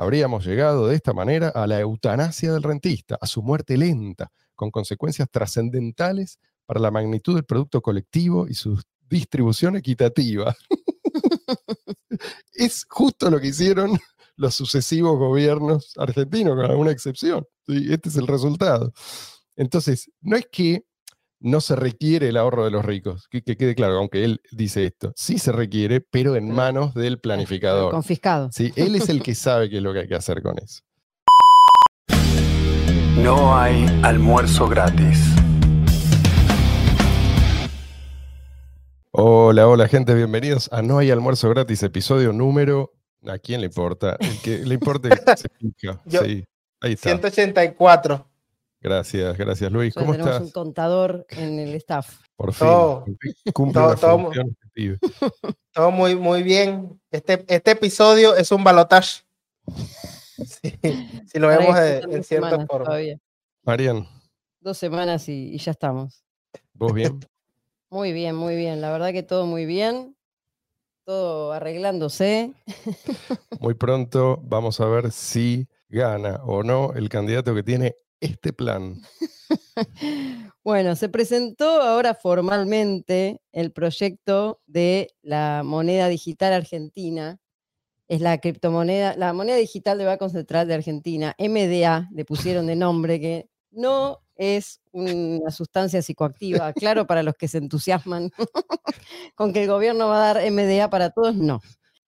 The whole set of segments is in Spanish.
habríamos llegado de esta manera a la eutanasia del rentista, a su muerte lenta, con consecuencias trascendentales para la magnitud del producto colectivo y su distribución equitativa. es justo lo que hicieron los sucesivos gobiernos argentinos, con alguna excepción. Este es el resultado. Entonces, no es que no se requiere el ahorro de los ricos, que, quede claro, aunque él dice esto, sí se requiere, pero en manos del planificador. Confiscado. Sí, él es el que sabe qué es lo que hay que hacer con eso. No hay almuerzo gratis. Hola, hola gente, bienvenidos a No hay almuerzo gratis, episodio número... ¿A quién le importa? El que le importe se pica. sí, ahí está. 184. Gracias, gracias Luis. ¿Cómo tenemos estás? un contador en el staff. Por fin, cumple todo, todo, todo, muy, muy bien. Este, este episodio es un balotage. si lo vemos en cierta forma. Marian. Dos semanas y, y ya estamos. ¿Vos bien? muy bien, muy bien. La verdad que todo muy bien. Todo arreglándose. muy pronto vamos a ver si gana o no el candidato que tiene este plan? bueno, se presentó ahora formalmente el proyecto de la moneda digital argentina. Es la criptomoneda, la moneda digital de Banco Central de Argentina, MDA, le pusieron de nombre, que no es una sustancia psicoactiva. Claro, para los que se entusiasman con que el gobierno va a dar MDA para todos, no.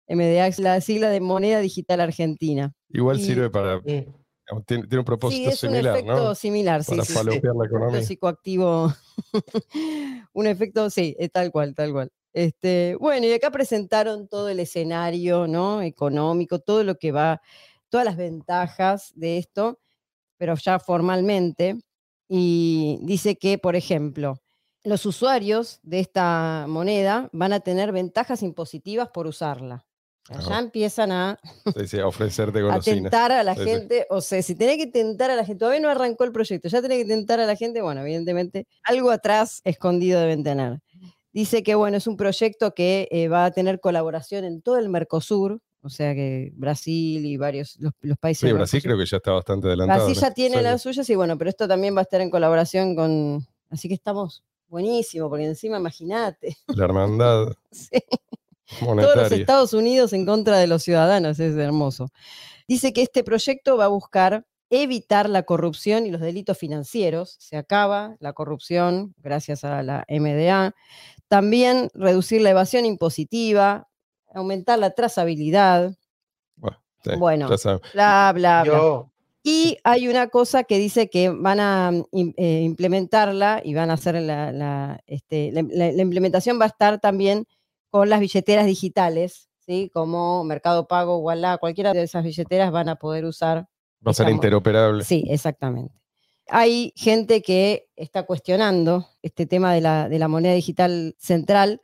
MDA es la sigla de moneda digital argentina. Igual sirve para tiene, un propósito similar, un efecto similar, sí. Para sí, la economía. Un psicoactivo. un efecto, sí, tal cual, tal cual. Este, bueno, y acá presentaron todo el escenario, ¿no? Económico, todo lo que va, todas las ventajas de esto, pero ya formalmente. Y dice que, por ejemplo, los usuarios de esta moneda van a tener ventajas impositivas por usarla. Ya empiezan a, ofrecerte a tentar a la gente. O sea, si tenés que tentar a la gente, todavía no arrancó el proyecto, ya tenés que tentar a la gente, bueno, evidentemente algo atrás escondido deben tener. Dice que, bueno, es un proyecto que eh, va a tener colaboración en todo el Mercosur, o sea que Brasil y varios los, países. Sí, Brasil creo que ya está bastante adelantado. Brasil ya tiene las suyas y bueno, pero esto también va a estar en colaboración con. Así que estamos buenísimo, porque encima imagínate. La hermandad. sí. Todos los Estados Unidos en contra de los ciudadanos, es hermoso. Dice que este proyecto va a buscar evitar la corrupción y los delitos financieros. Se acaba la corrupción gracias a la MDA. También reducir la evasión impositiva, aumentar la trazabilidad. Bueno, bla, bla, bla. Y hay una cosa que dice que van a eh, implementarla y van a hacer la, este, la implementación va a estar también con las billeteras digitales, ¿sí? como Mercado Pago, Walla, cualquiera de esas billeteras van a poder usar. Va a ser interoperable. Sí, exactamente. Hay gente que está cuestionando este tema de la, de la moneda digital central,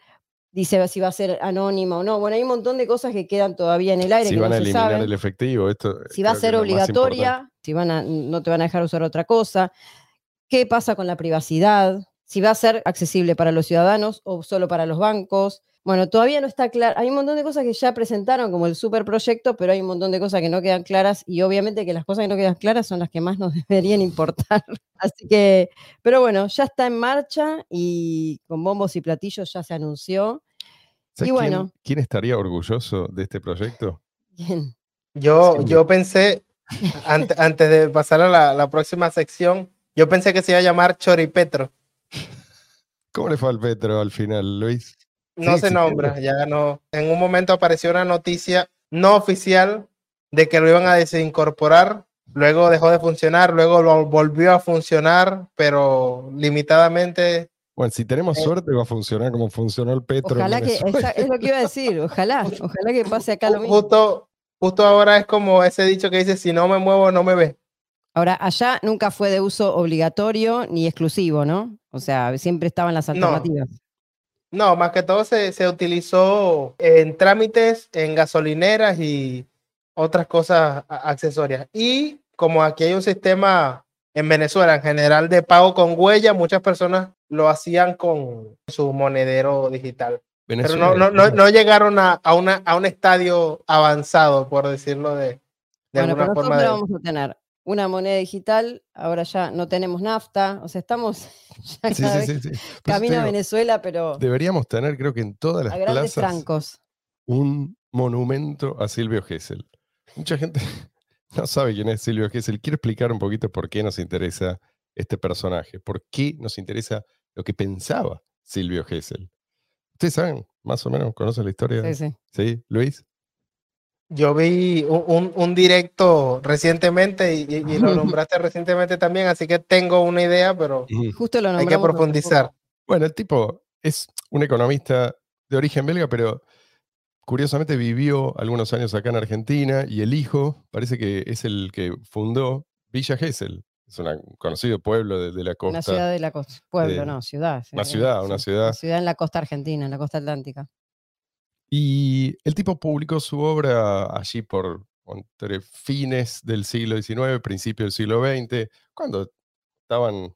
dice si va a ser anónima o no. Bueno, hay un montón de cosas que quedan todavía en el aire. Si van a eliminar el efectivo, esto. Si va a ser obligatoria, si van a, no te van a dejar usar otra cosa. ¿Qué pasa con la privacidad? Si va a ser accesible para los ciudadanos o solo para los bancos. Bueno, todavía no está claro. Hay un montón de cosas que ya presentaron como el superproyecto, pero hay un montón de cosas que no quedan claras y obviamente que las cosas que no quedan claras son las que más nos deberían importar. Así que, pero bueno, ya está en marcha y con bombos y platillos ya se anunció. Y bueno. ¿quién, estaría orgulloso de este proyecto? ¿Quién? Yo, yo pensé, antes, de pasar a la, la próxima sección, yo pensé que se iba a llamar Choripetro. ¿Cómo le fue al Petro al final, Luis? No se nombra, ya no. En un momento apareció una noticia no oficial de que lo iban a desincorporar, luego dejó de funcionar, luego lo volvió a funcionar, pero limitadamente. Bueno, si tenemos eh, suerte va a funcionar como funcionó el Petro. Ojalá que, es lo que iba a decir, ojalá, ojalá que pase acá lo mismo. Justo, justo ahora es como ese dicho que dice, si no me muevo, no me ve. Ahora, allá nunca fue de uso obligatorio ni exclusivo, ¿no? O sea, siempre estaban las alternativas. No, más que todo se, se utilizó en trámites, en gasolineras y otras cosas accesorias. Y como aquí hay un sistema en Venezuela en general de pago con huella, muchas personas lo hacían con su monedero digital. Pero no, no, no, no llegaron a, a, una, a un estadio avanzado, por decirlo de, de bueno, alguna pero forma. de- vamos a tener una moneda digital, ahora ya no tenemos nafta, o sea, estamos ya Sí, cada sí, vez sí, eso camino a Venezuela, pero Deberíamos tener, creo que en todas las plazas, francos. un monumento a Silvio Gesell. Mucha gente no sabe quién es Silvio Gesell. Quiero explicar un poquito por qué nos interesa este personaje, por qué nos interesa lo que pensaba Silvio Gesell. ¿Ustedes saben, más o menos, conocen la historia? Sí, sí. ¿Sí, Luis? Yo vi un, un- directo recientemente y, lo nombraste recientemente también, así que tengo una idea, pero Justo lo hay que profundizar. Bueno, el tipo es un economista de origen belga, pero curiosamente vivió algunos años acá en Argentina y el hijo parece que es el que fundó Villa Gesell. Es un conocido pueblo de, de la costa. Una ciudad de la costa. Pueblo, de- no, ciudad. una sí, ciudad, una sí, ciudad. Una ciudad en la costa argentina, en la costa atlántica. Y el tipo publicó su obra allí por entre fines del siglo XIX, principio del siglo XX, cuando estaban,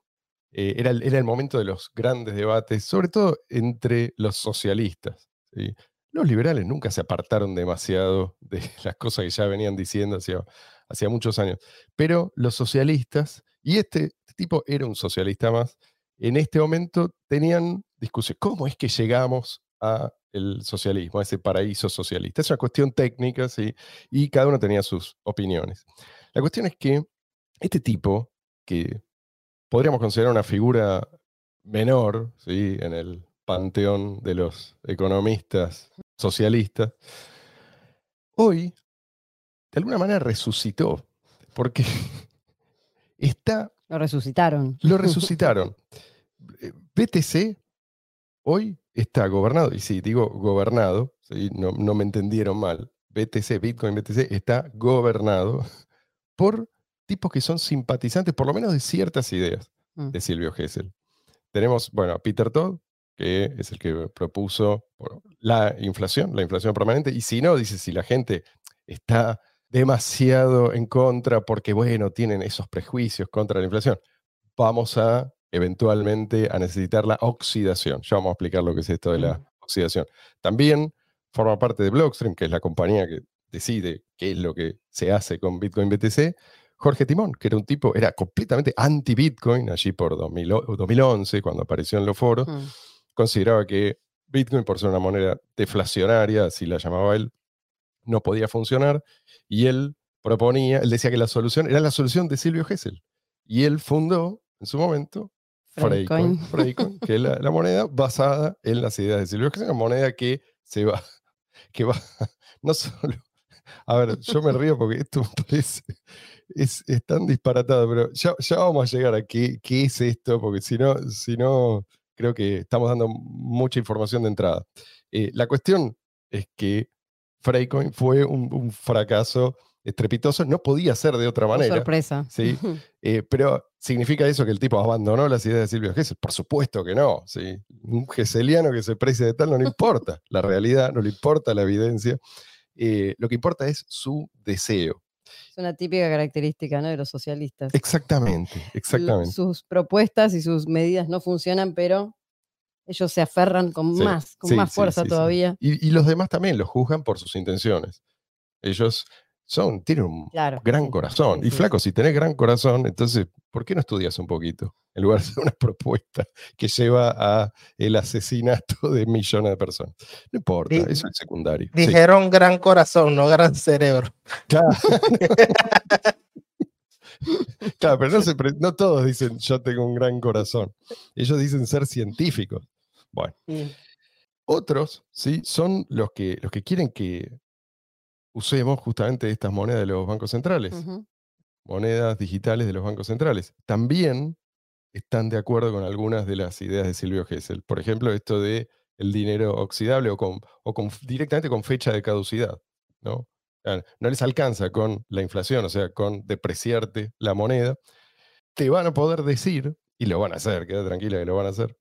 eh, era, el, era el momento de los grandes debates, sobre todo entre los socialistas. Los liberales nunca se apartaron demasiado de las cosas que ya venían diciendo hacía, hacía muchos años, pero los socialistas, y este, este tipo era un socialista más, en este momento tenían discusión. ¿Cómo es que llegamos a el socialismo, a ese paraíso socialista? Es una cuestión técnica, ¿sí? Y cada uno tenía sus opiniones. La cuestión es que este tipo, que podríamos considerar una figura menor, ¿sí? En el panteón de los economistas socialistas, hoy, de alguna manera, resucitó, porque está Lo resucitaron. lo resucitaron. Eh, BTC hoy está gobernado, y sí, digo gobernado, ¿sí? no, no me entendieron mal. BTC, Bitcoin BTC, está gobernado por tipos que son simpatizantes, por lo menos de ciertas ideas Mm. de Silvio Gesell. Tenemos, bueno, a Peter Todd, que es el que propuso bueno, la inflación, la inflación permanente, y si no, dice, si la gente está demasiado en contra porque, bueno, tienen esos prejuicios contra la inflación, vamos a eventualmente a necesitar la oxidación. Ya vamos a explicar lo que es esto de la oxidación. También forma parte de Blockstream, que es la compañía que decide qué es lo que se hace con Bitcoin BTC. Jorge Timón, que era un tipo, era completamente anti-Bitcoin allí por 2000 o- 2011, cuando apareció en los foros, Mm. consideraba que Bitcoin, por ser una moneda deflacionaria, así la llamaba él, no podía funcionar. Y él proponía, él decía que la solución era la solución de Silvio Gesell. Y él fundó, en su momento, Freecoin, Freecoin. Que es la, la moneda basada en las ideas de Silvio Gesell, una moneda que se va, que va, no solo. A ver, yo me río porque esto me parece. Es, es tan disparatado, pero ya, ya vamos a llegar a qué, qué es esto, porque si no, si no, creo que estamos dando mucha información de entrada. Eh, la cuestión es que Freecoin fue un, un fracaso estrepitoso, no podía ser de otra Qué manera. sorpresa. Sí. Eh, pero ¿significa eso que el tipo abandonó las ideas de Silvio Gesell? Por supuesto que no. ¿sí? Un geseliano que se precie de tal no le importa la realidad, no le importa la evidencia. Eh, lo que importa es su deseo. Es una típica característica ¿no? de los socialistas. Exactamente, exactamente. Sus propuestas y sus medidas no funcionan, pero ellos se aferran con Sí, más, con sí, más fuerza sí. todavía. Y, y los demás también los juzgan por sus intenciones. Ellos son, tienen un Claro. gran sí, corazón. sí, y flaco, sí. si tenés gran corazón, entonces, ¿por qué no estudias un poquito? En lugar de hacer una propuesta que lleva a el asesinato de millones de personas. No importa, eso es secundario. Dijeron gran corazón, no gran cerebro. claro. Claro, pero no, se no todos dicen yo tengo un gran corazón. Ellos dicen ser científicos. Bueno, otros, ¿sí? Son los que, los que quieren que usemos justamente estas monedas de los bancos centrales. Monedas digitales de los bancos centrales. También están de acuerdo con algunas de las ideas de Silvio Gesell. Por ejemplo, esto de el dinero oxidable o, con, o con- directamente con fecha de caducidad. ¿no? No les alcanza con la inflación, o sea, con depreciarte la moneda. Te van a poder decir, y lo van a hacer, queda tranquila que lo van a hacer,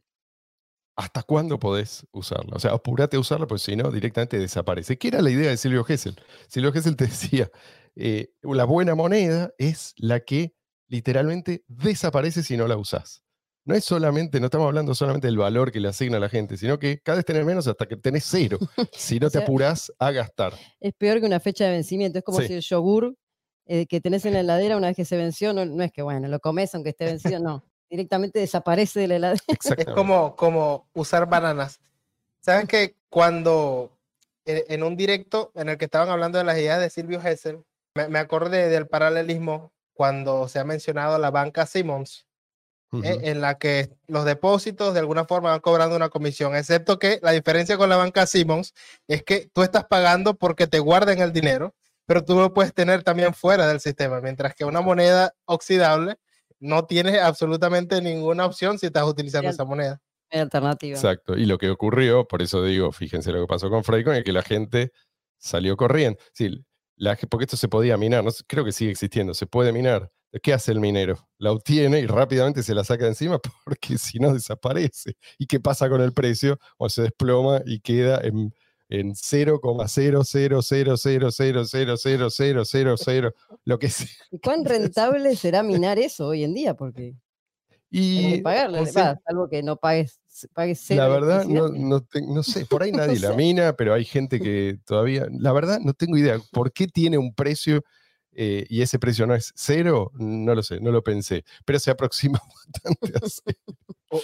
hasta cuándo podés usarla. O sea, apurate a usarla, porque si no, directamente desaparece. ¿Qué era la idea de Silvio Gesell? Silvio Gesell te decía, eh, la buena moneda es la que literalmente desaparece si no la usás. No es solamente, no estamos hablando solamente del valor que le asigna a la gente, sino que cada vez tenés menos hasta que tenés cero, si no O te apurás a gastar. Es peor que una fecha de vencimiento. Es como Sí. si el yogur eh, que tenés en la heladera una vez que se venció, no, no es que, bueno, lo comes aunque esté vencido, no. Directamente desaparece de la heladera. Es como, como usar bananas. ¿Saben que cuando en un directo en el que estaban hablando de las ideas de Silvio Hessel, me, acordé del paralelismo cuando se ha mencionado la banca Simmons, eh, en la que los depósitos de alguna forma van cobrando una comisión, excepto que la diferencia con la banca Simmons es que tú estás pagando porque te guarden el dinero, pero tú lo puedes tener también fuera del sistema, mientras que una moneda oxidable no tiene absolutamente ninguna opción si estás utilizando esa moneda. Alternativa. Exacto. Y lo que ocurrió, por eso digo, fíjense lo que pasó con Freicon, es que la gente salió corriendo. Sí, porque esto se podía minar, no, creo que sigue existiendo, se puede minar. ¿Qué hace el minero? La obtiene y rápidamente se la saca de encima porque si no desaparece. ¿Y qué pasa con el precio? O se desploma y queda en, en 0,00000000000, lo que sea. ¿Y cuán rentable será minar eso hoy en día? Porque y pagarle, algo que no pagues, pagues La verdad, no, no, sé, por ahí nadie la mina, pero hay gente que todavía, la verdad, no tengo idea. ¿Por qué tiene un precio eh, y ese precio no es cero? No lo sé, no lo pensé, pero se aproxima bastante a cero.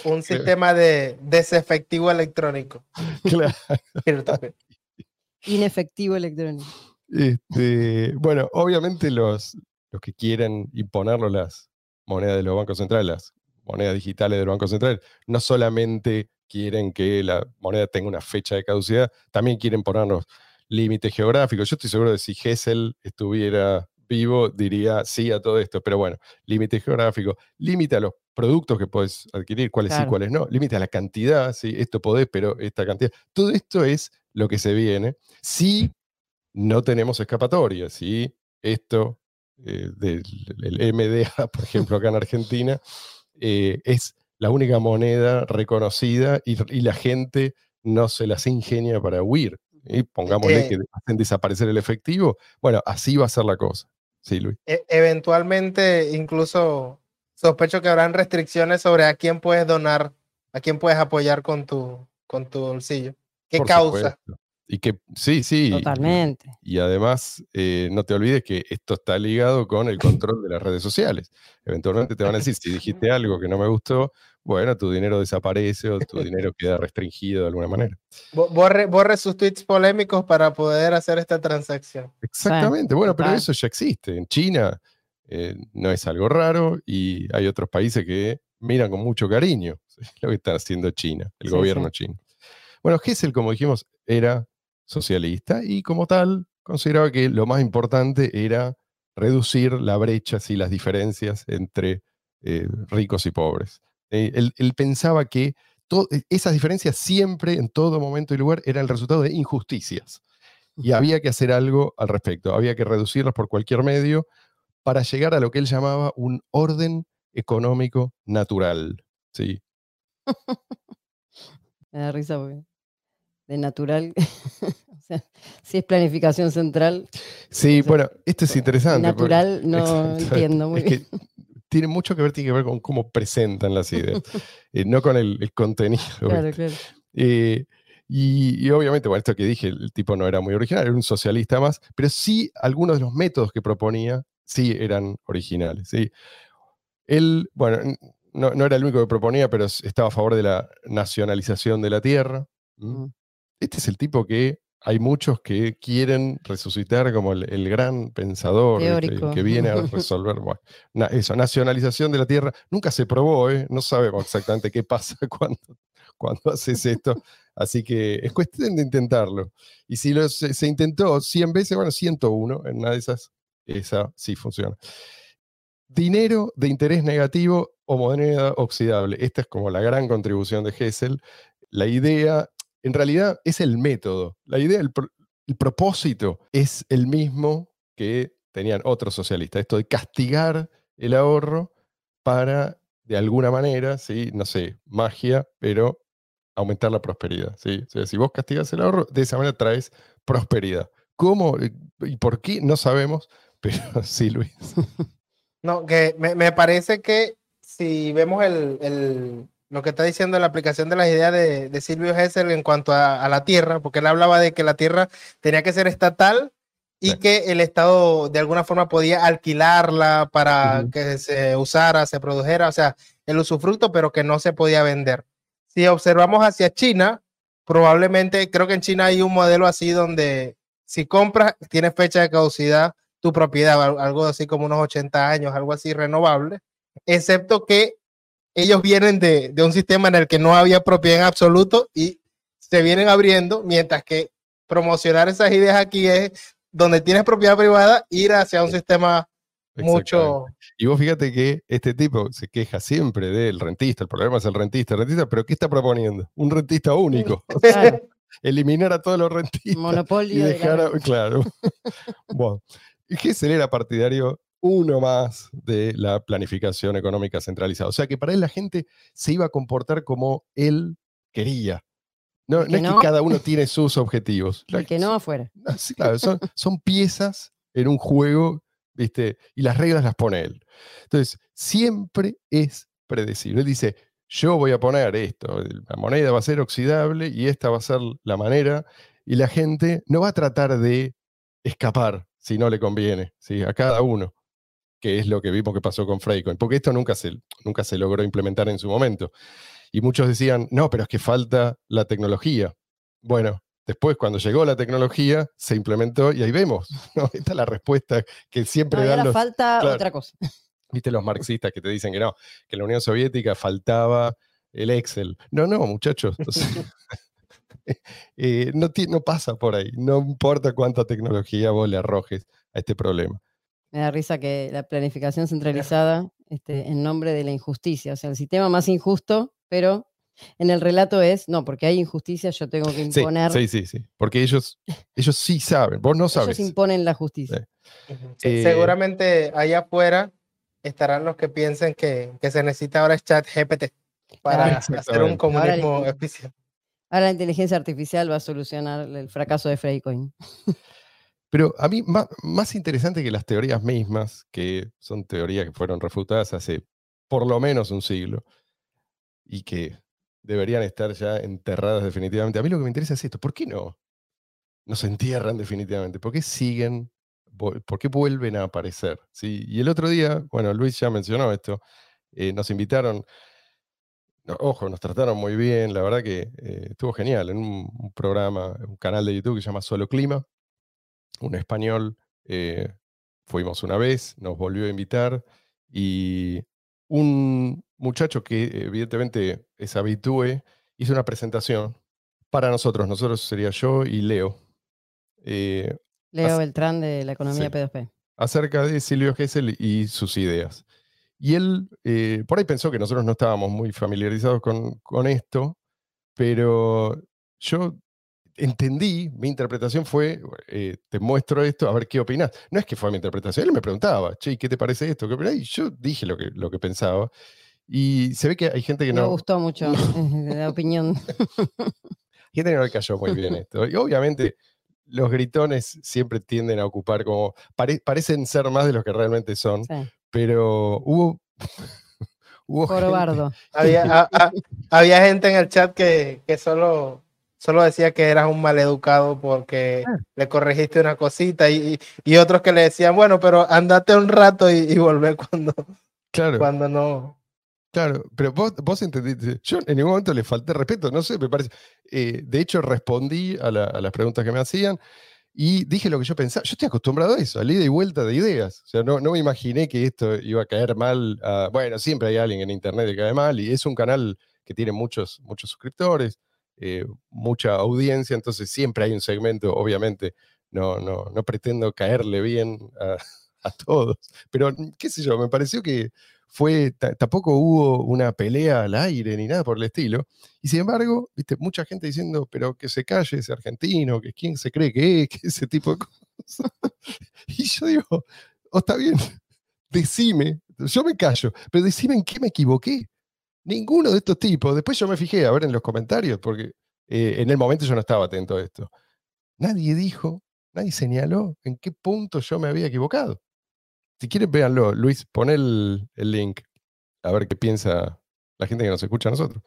Un sistema de desefectivo electrónico. Claro. Inefectivo electrónico. Este, bueno, obviamente los, los que quieren imponerlo las monedas de los bancos centrales, monedas digitales del Banco Central, no solamente quieren que la moneda tenga una fecha de caducidad, también quieren ponernos límites geográficos. Yo estoy seguro de si Gessel estuviera vivo, diría sí a todo esto, pero bueno, límite geográfico, límite a los productos que puedes adquirir, cuáles sí, cuáles no, límite a la cantidad, sí, esto podés, pero esta cantidad. Todo esto es lo que se viene si no tenemos escapatoria, si esto eh, del MDA, por ejemplo, acá en Argentina, eh, es la única moneda reconocida y, la gente no se las ingenia para huir. Y pongámosle eh, que hacen desaparecer el efectivo. Bueno, así va a ser la cosa. Sí, Luis. E, eventualmente, incluso sospecho que habrán restricciones sobre a quién puedes donar, a quién puedes apoyar con tu, con tu bolsillo. ¿Qué causa? Y que sí, sí. Totalmente. Y, además, eh, no te olvides que esto está ligado con el control de las redes sociales. Eventualmente te van a decir, si dijiste algo que no me gustó, bueno, tu dinero desaparece o tu dinero queda restringido de alguna manera. Borre, borre sus tweets polémicos para poder hacer esta transacción. Exactamente. Bueno, pero eso ya existe. En China eh, no es algo raro y hay otros países que miran con mucho cariño lo que está haciendo China, el gobierno chino. Bueno, Gessel, como dijimos, era socialista y como tal consideraba que lo más importante era reducir la brecha y las diferencias entre eh, ricos y pobres. Eh, él, pensaba que e, esas diferencias siempre, en todo momento y lugar, eran el resultado de injusticias. Y había que hacer algo al respecto, había que reducirlas por cualquier medio para llegar a lo que él llamaba un orden económico natural. ¿sí? Me da risa porque de natural. si es planificación central. Sí, bueno, esto es interesante. Natural no entiendo muy bien. tiene mucho que ver, tiene que ver con cómo presentan las ideas, eh, no con el, contenido. Claro, claro. Eh, y, obviamente, bueno, esto que dije, el tipo no era muy original, era un socialista más, pero sí algunos de los métodos que proponía sí eran originales. ¿sí? Él, bueno, no, no, era el único que proponía, pero estaba a favor de la nacionalización de la tierra. Este es el tipo que hay muchos que quieren resucitar como el, gran pensador que viene a resolver. eso, nacionalización de la tierra. Nunca se probó, ¿eh? no sabemos exactamente qué pasa cuando, cuando haces esto. Así que es cuestión de intentarlo. Y si se, intentó 100 veces, bueno, 101 en una de esas, esa sí funciona. Dinero de interés negativo o moneda oxidable. Esta es como la gran contribución de Hessel. La idea en realidad es el método. La idea, el, propósito es el mismo que tenían otros socialistas. Esto de castigar el ahorro para, de alguna manera, ¿sí? no sé, magia, pero aumentar la prosperidad. ¿sí? O sea, si vos castigas el ahorro, de esa manera traes prosperidad. ¿Cómo y por qué? No sabemos, pero sí, Luis. No, que me, parece que si vemos el, lo que está diciendo la aplicación de las ideas de, de Silvio Hessel en cuanto a, la tierra, porque él hablaba de que la tierra tenía que ser estatal y que el Estado de alguna forma podía alquilarla para que se usara, se produjera, o sea, el usufructo, pero que no se podía vender. Si observamos hacia China, probablemente, creo que en China hay un modelo así donde si compras, tiene fecha de caducidad tu propiedad, algo así como unos 80 años, algo así renovable, excepto que ellos vienen de, de un sistema en el que no había propiedad en absoluto y se vienen abriendo, mientras que promocionar esas ideas aquí es donde tienes propiedad privada, ir hacia un sistema mucho... Y vos fíjate que este tipo se queja siempre del rentista, el problema es el rentista, el rentista, pero ¿qué está proponiendo? Un rentista único. eliminar a todos los rentistas. Monopolio. Y dejar claro. bueno, Gessel era partidario uno más de la planificación económica centralizada. O sea que para él la gente se iba a comportar como él quería. No, es que cada uno tiene sus objetivos. El que no afuera. claro, son, piezas en un juego, ¿viste? Y las reglas las pone él. Entonces, siempre es predecible. Él dice, yo voy a poner esto, la moneda va a ser oxidable y esta va a ser la manera, y la gente no va a tratar de escapar si no le conviene, ¿sí? A cada uno, que es lo que vimos que pasó con Freecoin, porque esto nunca se, nunca se logró implementar en su momento. Y muchos decían, no, pero es que falta la tecnología. Bueno, después cuando llegó la tecnología, se implementó y ahí vemos. Esta es la respuesta que siempre dan los... falta otra cosa. Viste los marxistas que te dicen que no, que en la Unión Soviética faltaba el Excel. No, no, muchachos. Eh, no, no pasa por ahí. No importa cuánta tecnología vos le arrojes a este problema. Me da risa que la planificación centralizada este, en nombre de la injusticia, o sea, el sistema más injusto pero en el relato es, no, porque hay injusticia, yo tengo que imponer. Sí, sí, sí, porque ellos, ellos sí saben, vos no sabes. Ellos imponen la justicia. Eh, seguramente allá afuera estarán los que piensen que, que se necesita ahora chat GPT para hacer un comunismo especial. Ahora la inteligencia artificial va a solucionar el fracaso de Freycoin. Pero a mí, más, interesante que las teorías mismas, que son teorías que fueron refutadas hace por lo menos un siglo, y que deberían estar ya enterradas definitivamente. A mí lo que me interesa es esto, ¿por qué no? No se entierran definitivamente, ¿por qué siguen? ¿Por qué vuelven a aparecer? ¿Sí? Y el otro día, bueno, Luis ya mencionó esto, eh, nos invitaron, ojo, nos trataron muy bien, la verdad que eh, estuvo genial, en un, programa, un canal de YouTube que se llama Solo Clima, un español, eh, fuimos una vez, nos volvió a invitar y un muchacho que evidentemente es habitúe hizo una presentación para nosotros. Nosotros sería yo y Leo. Eh, Leo Beltrán de la economía P2P. Acerca de Silvio Gesell y sus ideas. Y él eh, por ahí pensó que nosotros no estábamos muy familiarizados con, con esto, pero yo entendí, mi interpretación fue, eh, te muestro esto, a ver qué opinas. No es que fue mi interpretación, él me preguntaba, che, ¿qué te parece esto? ¿Qué y yo dije lo que, lo que pensaba. Y se ve que hay gente que no... Me gustó mucho la opinión. gente que no le cayó muy bien esto. Y obviamente los gritones siempre tienden a ocupar como... parecen ser más de los que realmente son, pero hubo... hubo Gente, había, había gente en el chat que, que solo solo decía que eras un maleducado porque ah. le corregiste una cosita y, y, otros que le decían, bueno, pero andate un rato y, y volver cuando, claro. cuando no. Claro, pero vos, vos entendiste, yo en ningún momento le falté respeto, no sé, me parece. Eh, de hecho, respondí a, las preguntas que me hacían y dije lo que yo pensaba. Yo estoy acostumbrado a eso, a ida y vuelta de ideas. O sea, no, no me imaginé que esto iba a caer mal. bueno, siempre hay alguien en internet que cae mal y es un canal que tiene muchos, muchos suscriptores. Eh, mucha audiencia, entonces siempre hay un segmento, obviamente, no, no, no pretendo caerle bien a, todos, pero mm, qué sé yo, me pareció que fue, tampoco hubo una pelea al aire ni nada por el estilo, y sin embargo, viste, mucha gente diciendo, pero que se calle ese argentino, que quién se cree que es, que ese tipo de cosas. y yo digo, está bien, decime, yo me callo, pero decime en qué me equivoqué. Ninguno de estos tipos. Después yo me fijé a ver en los comentarios, porque eh, en el momento yo no estaba atento a esto. Nadie dijo, nadie señaló en qué punto yo me había equivocado. Si quieren, véanlo. Luis, pon el, link a ver qué piensa la gente que nos escucha a nosotros.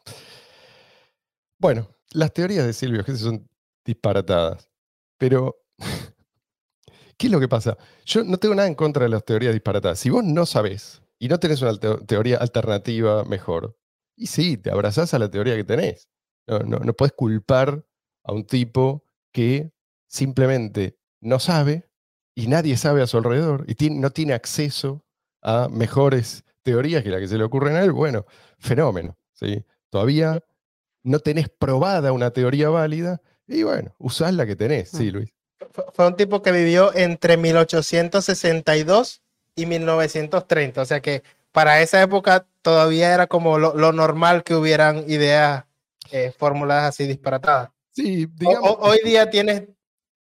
Bueno, las teorías de Silvio Gesell son disparatadas, pero ¿qué es lo que pasa? Yo no tengo nada en contra de las teorías disparatadas. Si vos no sabés y no tenés una teoría alternativa mejor, y sí, te abrazás a la teoría que tenés. No, no, no puedes culpar a un tipo que simplemente no sabe y nadie sabe a su alrededor y no tiene acceso a mejores teorías que la que se le ocurren a él. Bueno, fenómeno. ¿sí? Todavía no tenés probada una teoría válida y bueno, usás la que tenés, sí, mm. Luis. Fue un tipo que vivió entre 1862 y 1930, o sea que para esa época todavía era como lo, normal que hubieran ideas eh, formuladas así disparatadas. Sí, digamos. hoy día tienes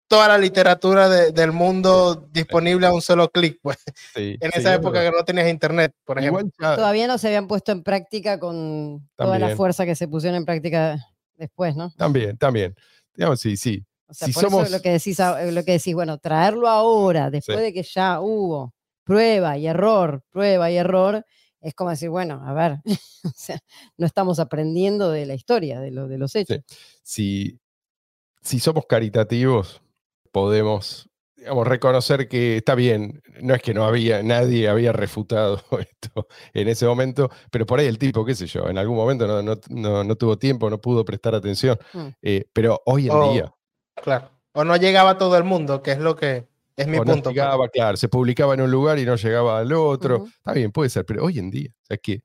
toda la literatura del mundo disponible a un solo clic. Pues. en esa época que no tenías internet, por ejemplo. Todavía no se habían puesto en práctica con toda la fuerza que se pusieron en práctica después, ¿no? También, también. Digamos, sí, sí. O sea, por eso lo que, decís, lo que decís, bueno, traerlo ahora, después de que ya hubo prueba y error, prueba y error, es como decir, bueno, a ver, o sea, no estamos aprendiendo de la historia, de, lo, de los hechos. Si, si somos caritativos, podemos digamos, reconocer que está bien, no es que no había, nadie había refutado esto en ese momento, pero por ahí el tipo, qué sé yo, en algún momento no, tuvo tiempo, no pudo prestar atención, mm. eh, pero hoy en día... Claro, o no llegaba todo el mundo, que es lo que es mi punto. No pues. llegaba, claro, se publicaba en un lugar y no llegaba al otro, está bien, puede ser, pero hoy en día, o sea, que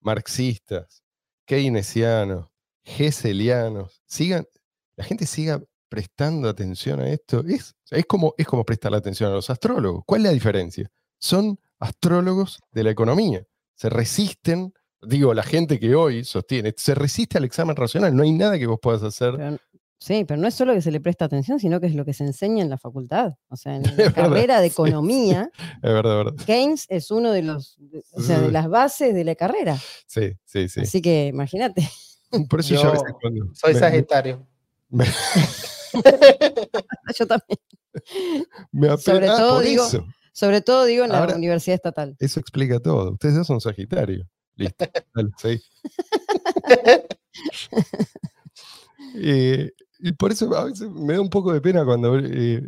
marxistas, keynesianos, geselianos, sigan, la gente siga prestando atención a esto. Es, es, como, es como prestar atención a los astrólogos. ¿Cuál es la diferencia? Son astrólogos de la economía. Se resisten, digo, la gente que hoy sostiene, se resiste al examen racional. No hay nada que vos puedas hacer. Sí, pero no es solo que se le presta atención, sino que es lo que se enseña en la facultad. O sea, en la carrera de economía, es verdad, verdad. Keynes es uno de los, o sea, de las bases de la carrera. Sí, sí, sí. Así que imagínate. Por eso yo, soy Sagitario. Yo también. sobre todo digo, sobre todo digo en la universidad estatal. Eso explica todo. Ustedes dos son Sagitario. Listo. Eh, y por eso a veces me da un poco de pena cuando eh,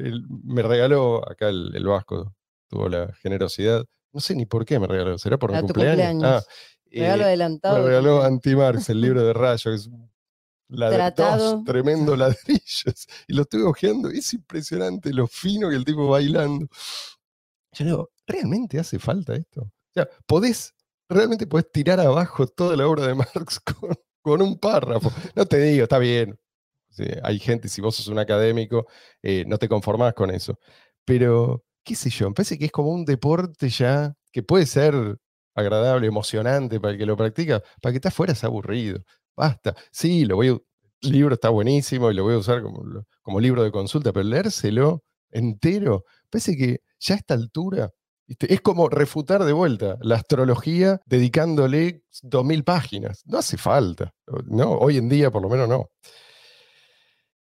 me regaló acá el, Vasco, tuvo la generosidad. No sé ni por qué me regaló, será por mi cumpleaños. Ah, regalo adelantado. Me regaló Antimarx, el libro de Rayo, que es la dos, tremendo ladrillos. Y lo estoy ojeando, es impresionante lo fino que el tipo bailando. Yo digo, ¿realmente hace falta esto? O sea, podés, realmente podés tirar abajo toda la obra de Marx con, un párrafo. No te digo, está bien. Hay gente, si vos sos un académico, eh, no te conformás con eso. Pero, qué sé yo, me parece que es como un deporte ya que puede ser agradable, emocionante para el que lo practica, para que esté afuera es aburrido basta. Sí, lo voy el libro está buenísimo y lo voy a usar como, como libro de consulta, pero leérselo entero, parece que ya a esta altura es como refutar de vuelta la astrología dedicándole dos mil páginas. No hace falta, ¿no? Hoy en día por lo menos no.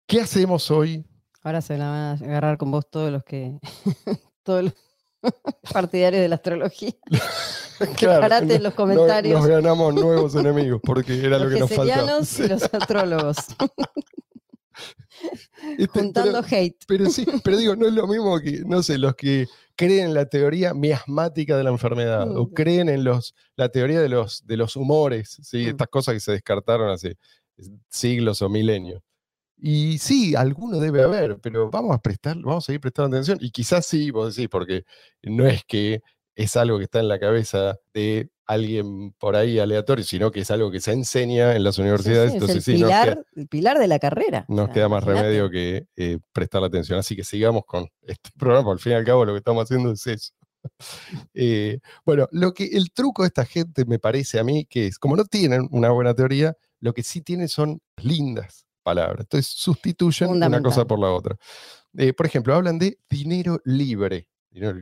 ¿Qué hacemos hoy? Ahora se van a agarrar con vos todos los que, todos los partidarios de la astrología. claro, en los comentarios. nos ganamos nuevos enemigos porque era lo que nos faltaba. y los astrólogos. Este, Juntando hate. Pero sí, pero digo, no es lo mismo que, no sé, los que creen en la teoría miasmática de la enfermedad o mm. creen en los, la teoría de los, de los humores, ¿sí? Mm. estas cosas que se descartaron hace siglos o milenios. Y sí, alguno debe haber, pero vamos a prestar, vamos a seguir prestando atención. Y quizás sí, vos decís, porque no es que es algo que está en la cabeza de alguien por ahí aleatorio, sino que es algo que se enseña en las universidades. Sí, Entonces, el, pilar, el pilar de la carrera. Nos queda más remedio que eh, prestar la atención. Así que sigamos con este programa, al fin y al cabo lo que estamos haciendo es eso. Eh, bueno, lo que el truco de esta gente me parece a mí que es, como no tienen una buena teoría, lo que sí tienen son lindas palabras. Entonces sustituyen una cosa por la otra. Eh, por ejemplo, hablan de dinero libre.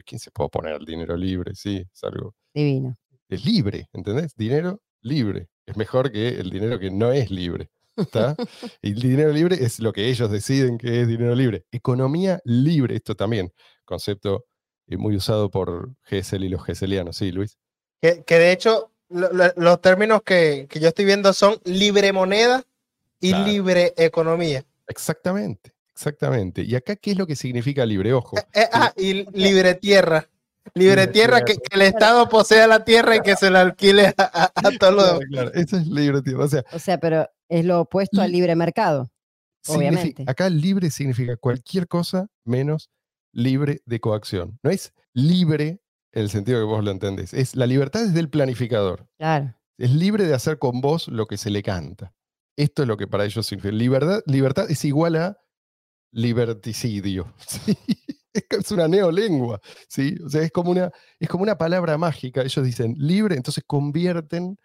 ¿Quién se puede poner el dinero libre? Sí, es algo. Divino. Es libre, ¿entendés? Dinero libre. Es mejor que el dinero que no es libre. ¿Está? y el dinero libre es lo que ellos deciden que es dinero libre. Economía libre, esto también, concepto eh, muy usado por Gesell y los geselianos. Sí, Luis. Que, de hecho, los términos que, yo estoy viendo son libre moneda y libre economía. Exactamente. Exactamente. ¿Y acá qué es lo que significa libre ojo? Eh, eh, ah, y libre tierra. Libre tierra, que, el Estado posea la tierra y que se la alquile a, todos los Claro, eso es libre tierra. O sea, pero es lo opuesto al libre mercado, obviamente. Acá libre significa cualquier cosa menos libre de coacción. No es libre en el sentido que vos lo entendés. Es la libertad es del planificador. Claro. Es libre de hacer con vos lo que se le canta. Esto es lo que para ellos significa. Libertad, libertad es igual a liberticidio. Es una neolengua, ¿sí? O sea, es como una, es como una palabra mágica. Ellos dicen libre, entonces convierten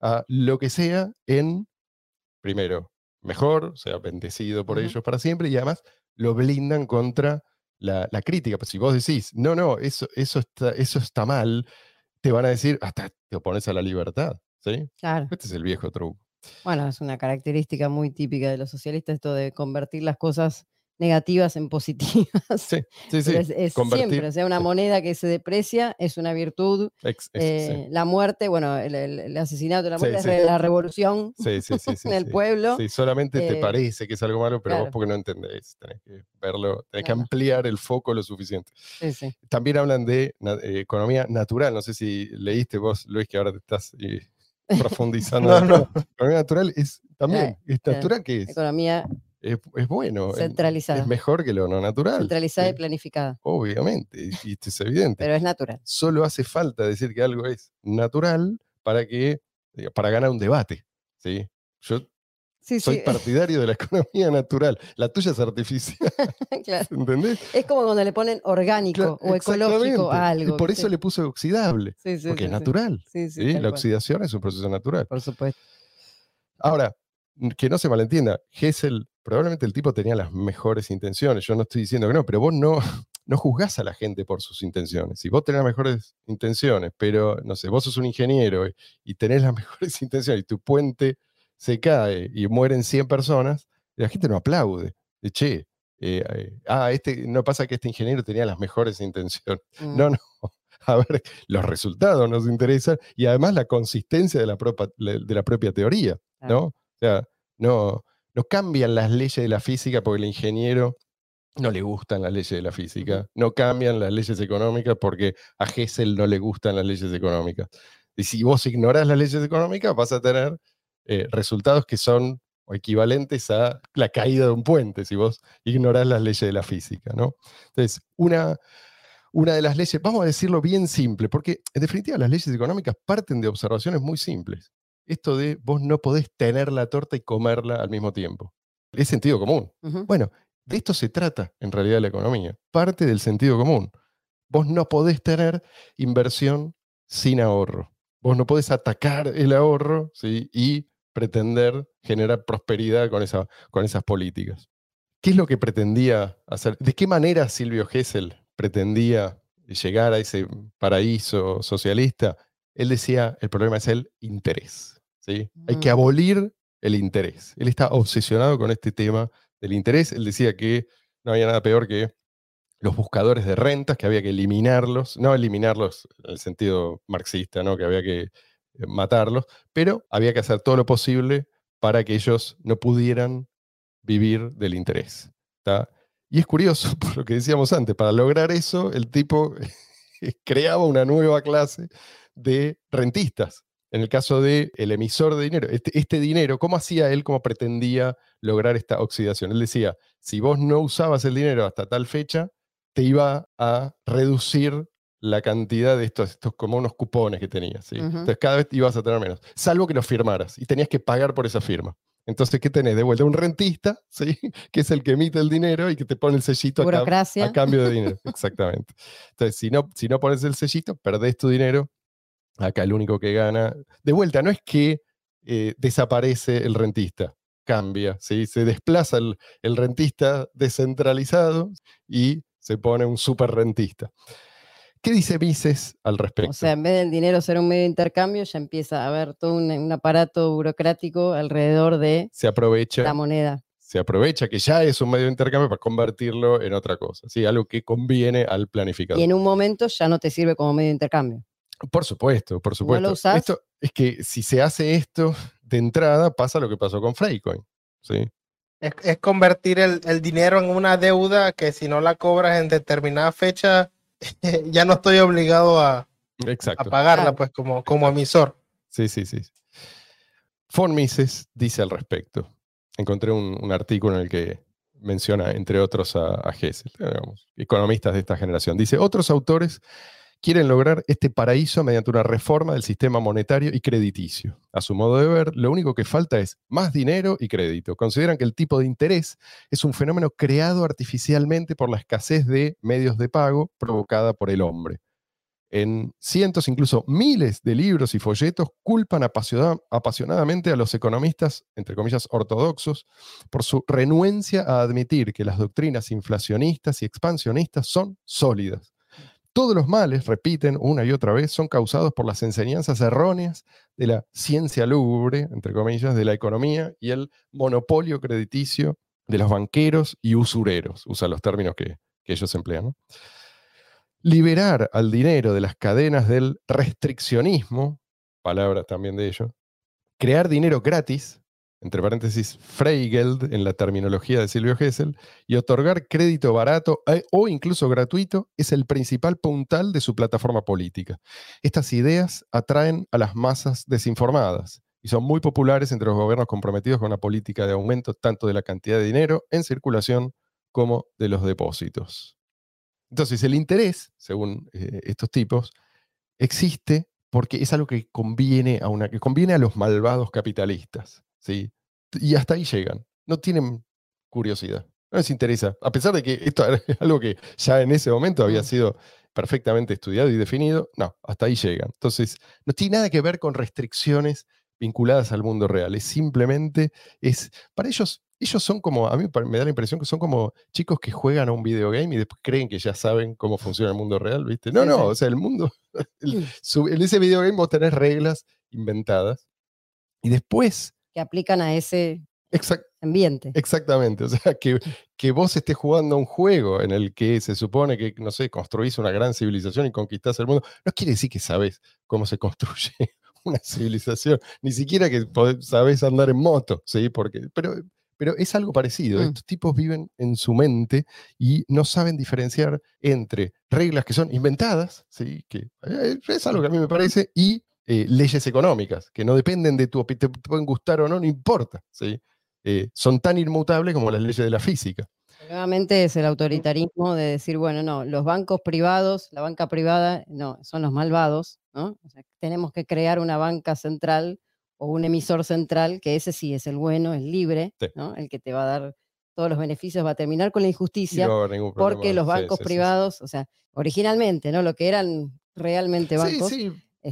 a lo que sea en, primero, mejor, o sea, bendecido por ellos para siempre, y además lo blindan contra la, crítica. Pues si vos decís, no, no, eso, eso, está, eso está mal, te van a decir, hasta te opones a la libertad. ¿sí? Claro. Este es el viejo truco. Bueno, es una característica muy típica de los socialistas, esto de convertir las cosas negativas en positivas. Sí, sí, sí. Es, siempre, o sea, una moneda que se deprecia es una virtud. Eh, la muerte, bueno, el, asesinato de la muerte es la revolución en el pueblo. Sí, solamente te eh, parece que es algo malo, pero vos porque no entendés, tenés que verlo, tenés que ampliar el foco lo suficiente. También hablan de eh, economía natural, no sé si leíste vos, Luis, que ahora te estás profundizando. no, Economía natural es también, es natural que es. Economía es, bueno. Centralizada. Es mejor que lo no natural. Centralizada y planificada. Obviamente, y esto es evidente. Pero es natural. Solo hace falta decir que algo es natural para que, para ganar un debate. ¿sí? Yo soy partidario de la economía natural. La tuya es artificial. ¿Entendés? Es como cuando le ponen orgánico o ecológico a algo. Y por eso le puse oxidable. porque es natural. La oxidación es un proceso natural. Por supuesto. Ahora, que no se malentienda, Hessel probablemente el tipo tenía las mejores intenciones, yo no estoy diciendo que no, pero vos no, no juzgás a la gente por sus intenciones. Si vos tenés las mejores intenciones, pero, no sé, vos sos un ingeniero y, tenés las mejores intenciones y tu puente se cae y mueren 100 personas, la gente no aplaude. De, che, eh, eh, ah, este, no pasa que este ingeniero tenía las mejores intenciones. No, mm. no. A ver, los resultados nos interesan y además la consistencia de la, de la propia teoría, ¿no? O sea, no, no cambian las leyes de la física porque el ingeniero no le gustan las leyes de la física, no cambian las leyes económicas porque a Hessel no le gustan las leyes económicas. Y si vos ignorás las leyes económicas, vas a tener eh, resultados que son equivalentes a la caída de un puente, si vos ignorás las leyes de la física. ¿no? Entonces, una, una de las leyes, vamos a decirlo bien simple, porque en definitiva las leyes económicas parten de observaciones muy simples esto de vos no podés tener la torta y comerla al mismo tiempo. Es sentido común. Bueno, de esto se trata en realidad la economía. Parte del sentido común. Vos no podés tener inversión sin ahorro. Vos no podés atacar el ahorro ¿sí? y pretender generar prosperidad con, esa, con esas políticas. ¿Qué es lo que pretendía hacer? ¿De qué manera Silvio Gesell pretendía llegar a ese paraíso socialista? Él decía, el problema es el interés. Hay que mm. abolir el interés. Él está obsesionado con este tema del interés. Él decía que no había nada peor que los buscadores de rentas, que había que eliminarlos, no eliminarlos en el sentido marxista, ¿no? que había que matarlos, pero había que hacer todo lo posible para que ellos no pudieran vivir del interés. Y es curioso, por lo que decíamos antes, para lograr eso, el tipo creaba una nueva clase de rentistas, en el caso del el emisor de dinero, este, este, dinero, ¿cómo hacía él, cómo pretendía lograr esta oxidación? Él decía, si vos no usabas el dinero hasta tal fecha, te iba a reducir la cantidad de estos, estos como unos cupones que tenías. Entonces cada vez ibas a tener menos, salvo que los firmaras y tenías que pagar por esa firma. Entonces, ¿qué tenés? De vuelta un rentista, ¿sí? que es el que emite el dinero y que te pone el sellito a, cambio de dinero. Exactamente. Entonces, si no, si no pones el sellito, perdés tu dinero Acá el único que gana. De vuelta, no es que eh, desaparece el rentista, cambia, ¿sí? se desplaza el, rentista descentralizado y se pone un super rentista. ¿Qué dice Mises al respecto? O sea, en vez del dinero ser un medio de intercambio, ya empieza a haber todo un, aparato burocrático alrededor de se aprovecha, la moneda. Se aprovecha que ya es un medio de intercambio para convertirlo en otra cosa, ¿sí? algo que conviene al planificador. Y en un momento ya no te sirve como medio de intercambio. Por supuesto, por supuesto. Esto, es que si se hace esto de entrada, pasa lo que pasó con Freecoin. ¿sí? Es, convertir el, dinero en una deuda que si no la cobras en determinada fecha, ya no estoy obligado a, a pagarla, pues como, como emisor. Sí, sí, sí. Von Mises dice al respecto. Encontré un, artículo en el que menciona, entre otros, a, a Hessel, economistas de esta generación. Dice, otros autores quieren lograr este paraíso mediante una reforma del sistema monetario y crediticio. A su modo de ver, lo único que falta es más dinero y crédito. Consideran que el tipo de interés es un fenómeno creado artificialmente por la escasez de medios de pago provocada por el hombre. En cientos, incluso miles de libros y folletos culpan apasionadamente a los economistas, entre comillas, ortodoxos, por su renuencia a admitir que las doctrinas inflacionistas y expansionistas son sólidas todos los males, repiten una y otra vez, son causados por las enseñanzas erróneas de la ciencia lúgubre, entre comillas, de la economía y el monopolio crediticio de los banqueros y usureros, usa los términos que, ellos emplean. Liberar al dinero de las cadenas del restriccionismo, palabras también de ellos, crear dinero gratis, entre paréntesis, Freigeld en la terminología de Silvio Gesell, y otorgar crédito barato eh, o incluso gratuito es el principal puntal de su plataforma política. Estas ideas atraen a las masas desinformadas y son muy populares entre los gobiernos comprometidos con una política de aumento tanto de la cantidad de dinero en circulación como de los depósitos. Entonces, el interés, según eh, estos tipos, existe porque es algo que conviene a, una, que conviene a los malvados capitalistas. ¿Sí? Y hasta ahí llegan. No tienen curiosidad. No les interesa. A pesar de que esto es algo que ya en ese momento había sido perfectamente estudiado y definido, no, hasta ahí llegan. Entonces, no tiene nada que ver con restricciones vinculadas al mundo real. Es simplemente, es, para ellos, ellos son como, a mí me da la impresión que son como chicos que juegan a un videogame y después creen que ya saben cómo funciona el mundo real, ¿viste? No, no, o sea, el mundo, en ese videogame vos tenés reglas inventadas y después que aplican a ese ambiente. Exactamente, o sea, que, que vos estés jugando un juego en el que se supone que, no sé, construís una gran civilización y conquistás el mundo, no quiere decir que sabes cómo se construye una civilización, ni siquiera que sabes andar en moto, ¿sí? Porque, pero, pero es algo parecido. Mm. Estos tipos viven en su mente y no saben diferenciar entre reglas que son inventadas, ¿sí? que eh, es algo que a mí me parece, y eh, leyes económicas, que no dependen de tu, te pueden gustar o no, no importa. ¿sí? Eh, son tan inmutables como las leyes de la física. Nuevamente es el autoritarismo de decir, bueno, no, los bancos privados, la banca privada, no, son los malvados, ¿no? tenemos que crear una banca central o un emisor central, que ese sí es el bueno, es libre, ¿no? El que te va a dar todos los beneficios, va a terminar con la injusticia, porque los bancos privados, o sea, originalmente, ¿no? Lo que eran realmente bancos,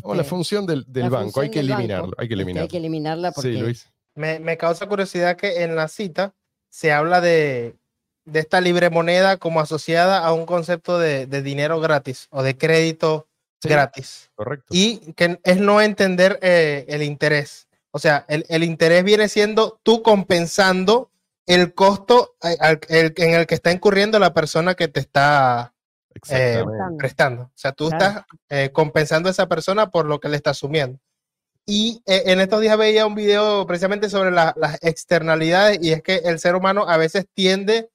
o la este, función del, banco, hay que eliminarlo. hay que eliminarlo. hay que eliminarla porque... Sí, Luis. Me, causa curiosidad que en la cita se habla de, esta libre moneda como asociada a un concepto de, dinero gratis o de crédito gratis. Correcto. Y que es no entender eh, el interés. O sea, el, interés viene siendo tú compensando el costo eh, en el que está incurriendo la persona que te está eh, prestando. O sea, tú estás eh, compensando a esa persona por lo que le está asumiendo. Y eh, en estos días veía un video precisamente sobre las externalidades y es que el ser humano a veces tiende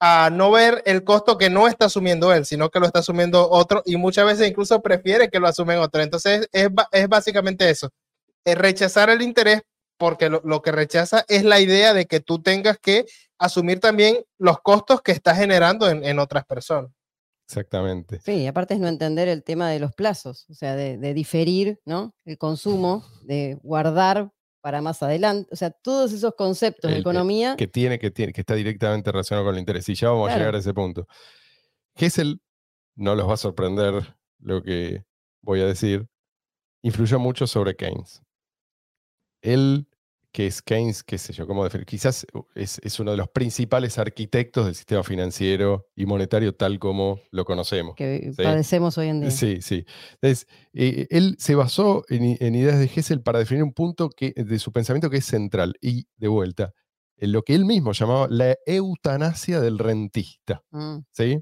a no ver el costo que no está asumiendo él, sino que lo está asumiendo otro y muchas veces incluso prefiere que lo asumen otro. Entonces es, es básicamente eso, es rechazar el interés porque lo, que rechaza es la idea de que tú tengas que asumir también los costos que estás generando en, en otras personas. Exactamente. Sí, aparte es no entender el tema de los plazos, o sea, de, diferir ¿no? el consumo, de guardar para más adelante, o sea, todos esos conceptos de economía. Que tiene, que tiene, que está directamente relacionado con el interés. Y ya vamos a llegar a ese punto. Gessel, no los va a sorprender lo que voy a decir, influyó mucho sobre Keynes. Él que es Keynes, qué sé yo, cómo definir, quizás es, uno de los principales arquitectos del sistema financiero y monetario tal como lo conocemos. Que padecemos hoy en día. Sí, sí. Entonces, eh, él se basó en, ideas de Hessel para definir un punto que, de su pensamiento que es central. Y de vuelta, en lo que él mismo llamaba la eutanasia del rentista. Mm. ¿sí?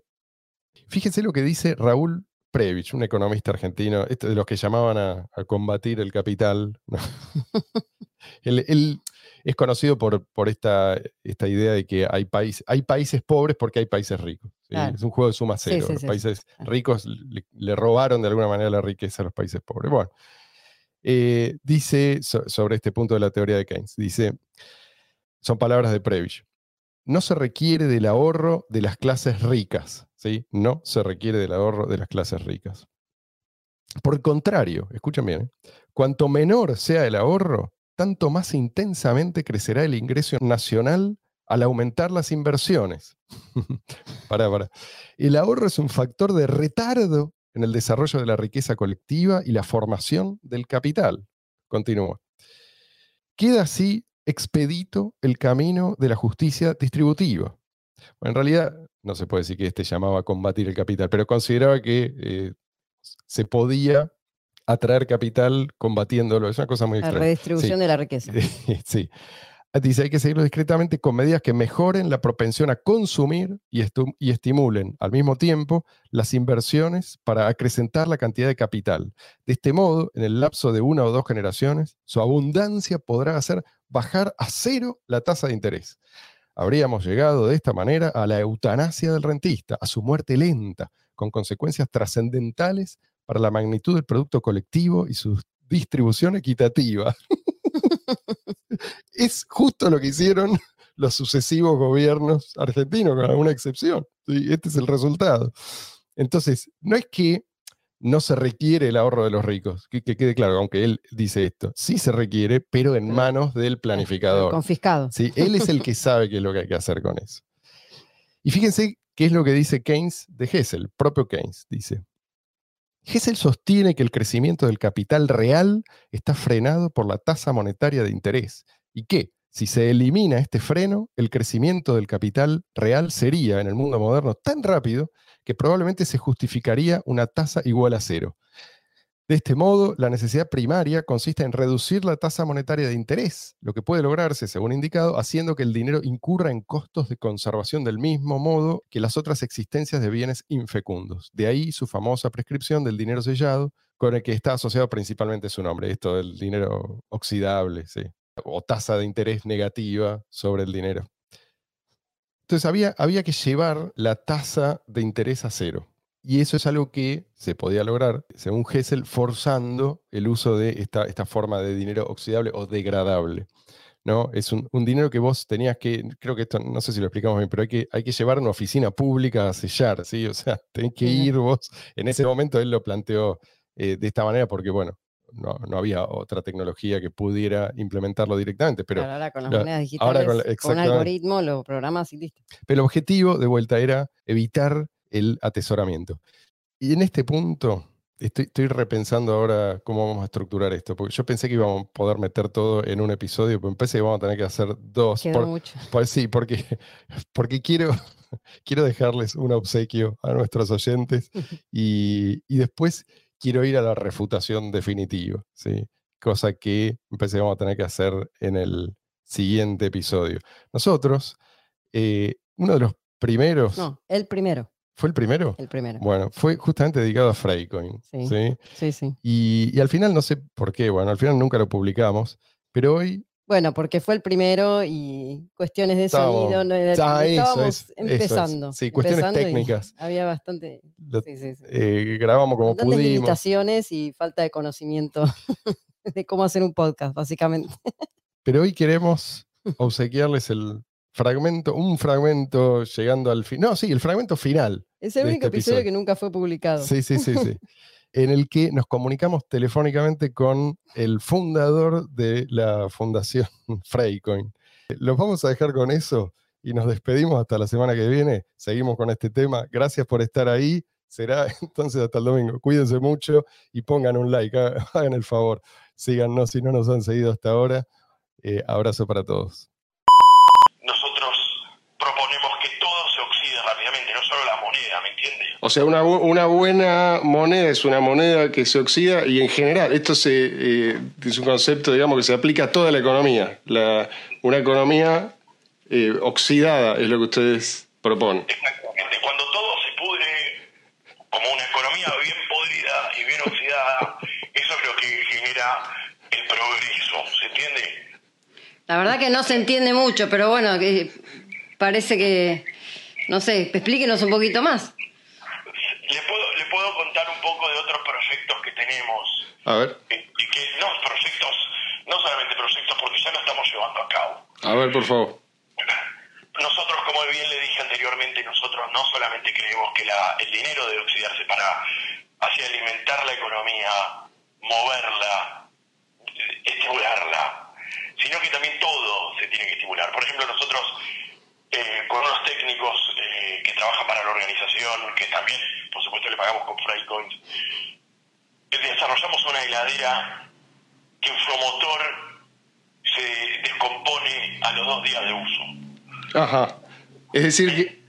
Fíjense lo que dice Raúl Previch, un economista argentino, este de los que llamaban a, combatir el capital. él, es conocido por, por esta, esta idea de que hay, país, hay países pobres porque hay países ricos. Es un juego de suma cero. los países ricos le, robaron de alguna manera la riqueza a los países pobres. Bueno, eh, dice sobre este punto de la teoría de Keynes, dice, son palabras de Prebisch, no se requiere del ahorro de las clases ricas, ¿sí? No se requiere del ahorro de las clases ricas. Por el contrario, escuchen bien, ¿eh? cuanto menor sea el ahorro, tanto más intensamente crecerá el ingreso nacional al aumentar las inversiones. para, para. El ahorro es un factor de retardo en el desarrollo de la riqueza colectiva y la formación del capital. Continúa. Queda así expedito el camino de la justicia distributiva. en realidad no se puede decir que este llamaba a combatir el capital, pero consideraba que eh, se podía atraer capital combatiéndolo. Es una cosa muy extraña. La redistribución de la riqueza. sí. Dice, hay que seguirlo discretamente con medidas que mejoren la propensión a consumir y, y, estimulen al mismo tiempo las inversiones para acrecentar la cantidad de capital. De este modo, en el lapso de una o dos generaciones, su abundancia podrá hacer bajar a cero la tasa de interés. Habríamos llegado de esta manera a la eutanasia del rentista, a su muerte lenta, con consecuencias trascendentales para la magnitud del producto colectivo y su distribución equitativa. es justo lo que hicieron los sucesivos gobiernos argentinos, con alguna excepción. Este es el resultado. Entonces, no es que no se requiere el ahorro de los ricos, que, quede claro, aunque él dice esto, sí se requiere, pero en manos del planificador. Confiscado. ¿sí? Él es el que sabe qué es lo que hay que hacer con eso. Y fíjense qué es lo que dice Keynes de Hessel, propio Keynes, dice. Hessel sostiene que el crecimiento del capital real está frenado por la tasa monetaria de interés y que, si se elimina este freno, el crecimiento del capital real sería en el mundo moderno tan rápido que probablemente se justificaría una tasa igual a cero. De este modo, la necesidad primaria consiste en reducir la tasa monetaria de interés, lo que puede lograrse, según indicado, haciendo que el dinero incurra en costos de conservación del mismo modo que las otras existencias de bienes infecundos. De ahí su famosa prescripción del dinero sellado, con el que está asociado principalmente su nombre, esto del dinero oxidable, o tasa de interés negativa sobre el dinero. Entonces había, había que llevar la tasa de interés a cero. Y eso es algo que se podía lograr, según Hessel, forzando el uso de esta, esta forma de dinero oxidable o degradable. ¿no? Es un, dinero que vos tenías que, creo que esto, no sé si lo explicamos bien, pero hay que, hay que llevar a una oficina pública a sellar, ¿sí? O sea, tenés que ir vos. En ese momento él lo planteó eh, de esta manera porque, bueno, no, había otra tecnología que pudiera implementarlo directamente. Pero ahora con las monedas digitales, con, con, un algoritmo lo programas y listo. Pero el objetivo, de vuelta, era evitar el atesoramiento. Y en este punto, estoy, repensando ahora cómo vamos a estructurar esto, porque yo pensé que íbamos a poder meter todo en un episodio, pero pensé que vamos a tener que hacer dos. Por, sí, porque, porque quiero, quiero dejarles un obsequio a nuestros oyentes y, después quiero ir a la refutación definitiva, ¿sí? cosa que pensé que vamos a tener que hacer en el siguiente episodio. Nosotros, eh, uno de los primeros... No, el primero. ¿Fue el primero? El primero. Bueno, fue justamente dedicado a Freycoin. Sí, sí, sí. Y, al final no sé por qué, bueno, al final nunca lo publicamos, pero hoy... Bueno, porque fue el primero y cuestiones de sonido, no estábamos empezando. Sí, cuestiones técnicas. había bastante... sí, sí, eh, grabamos como pudimos. limitaciones y falta de conocimiento de cómo hacer un podcast, básicamente. Pero hoy queremos obsequiarles el fragmento, un fragmento llegando al final. No, sí, el fragmento final. Es el único este episodio, que nunca fue publicado. Sí, sí, sí, sí. en el que nos comunicamos telefónicamente con el fundador de la fundación Freycoin. Los vamos a dejar con eso y nos despedimos hasta la semana que viene. Seguimos con este tema. Gracias por estar ahí. Será entonces hasta el domingo. Cuídense mucho y pongan un like. Hagan el favor. Síganos si no nos han seguido hasta ahora. Eh, abrazo para todos. O sea, una, una, buena moneda es una moneda que se oxida y en general, esto se, eh, es un concepto, digamos, que se aplica a toda la economía. La, una economía eh, oxidada es lo que ustedes proponen. Exactamente. Cuando todo se pudre como una economía bien podrida y bien oxidada, eso es lo que genera el progreso, ¿se entiende? La verdad que no se entiende mucho, pero bueno, que parece que, no sé, explíquenos un poquito más. Le puedo, le puedo contar un poco de otros proyectos que tenemos. A ver. Y que no proyectos, no solamente proyectos, porque ya lo estamos llevando a cabo. A ver, por favor. Nosotros, como bien le dije anteriormente, nosotros no solamente creemos que la, el dinero debe oxidarse para hacia alimentar la economía, moverla, estimularla, sino que también todo se tiene que estimular. Por ejemplo, nosotros eh, con unos técnicos eh, que trabajan para la organización, que también, por supuesto, le pagamos con Freicoins, desarrollamos una heladera que su motor se descompone a los dos días de uso. Ajá. Es decir que...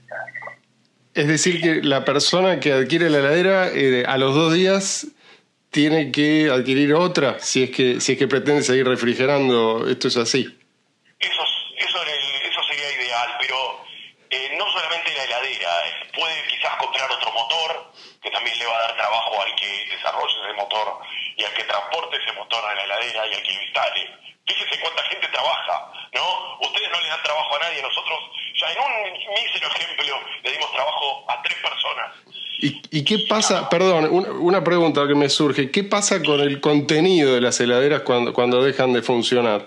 Es decir, que la persona que adquiere la heladera a los dos días tiene que adquirir otra si es que si es que pretende seguir refrigerando. Esto es así. Eso, eso, eso sería ideal, pero eh, no solamente la heladera, puede quizás comprar otro motor, que también le va a dar trabajo al que desarrolle ese motor y al que transporte ese motor a la heladera y al que lo instale. Fíjese cuánta gente trabaja, ¿no? Ustedes no le dan trabajo a nadie, nosotros ya en un mísero ejemplo le dimos trabajo a tres personas ¿Y, qué pasa? Perdón, una pregunta que me surge. ¿Qué pasa con el contenido de las heladeras cuando, cuando dejan de funcionar?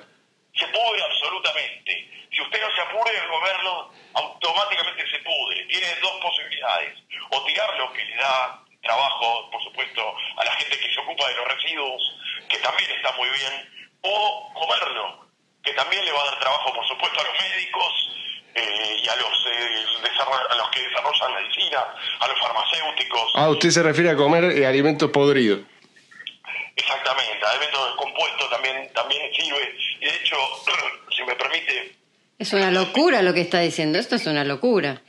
Se pudre absolutamente. Si usted no se apure en moverlo, automáticamente se pudre. Tiene dos posibilidades. O tirar lo que le da trabajo, por supuesto, a la gente que se ocupa de los residuos, que también está muy bien, o comerlo, que también le va a dar trabajo, por supuesto, a los médicos eh, y a los, eh, a los que desarrollan medicina, a los farmacéuticos. Ah, usted se refiere a comer eh, alimentos podridos. Exactamente, alimentos descompuestos también, también sirve. Y de hecho, si me permite... Es una locura lo que está diciendo, esto es una locura.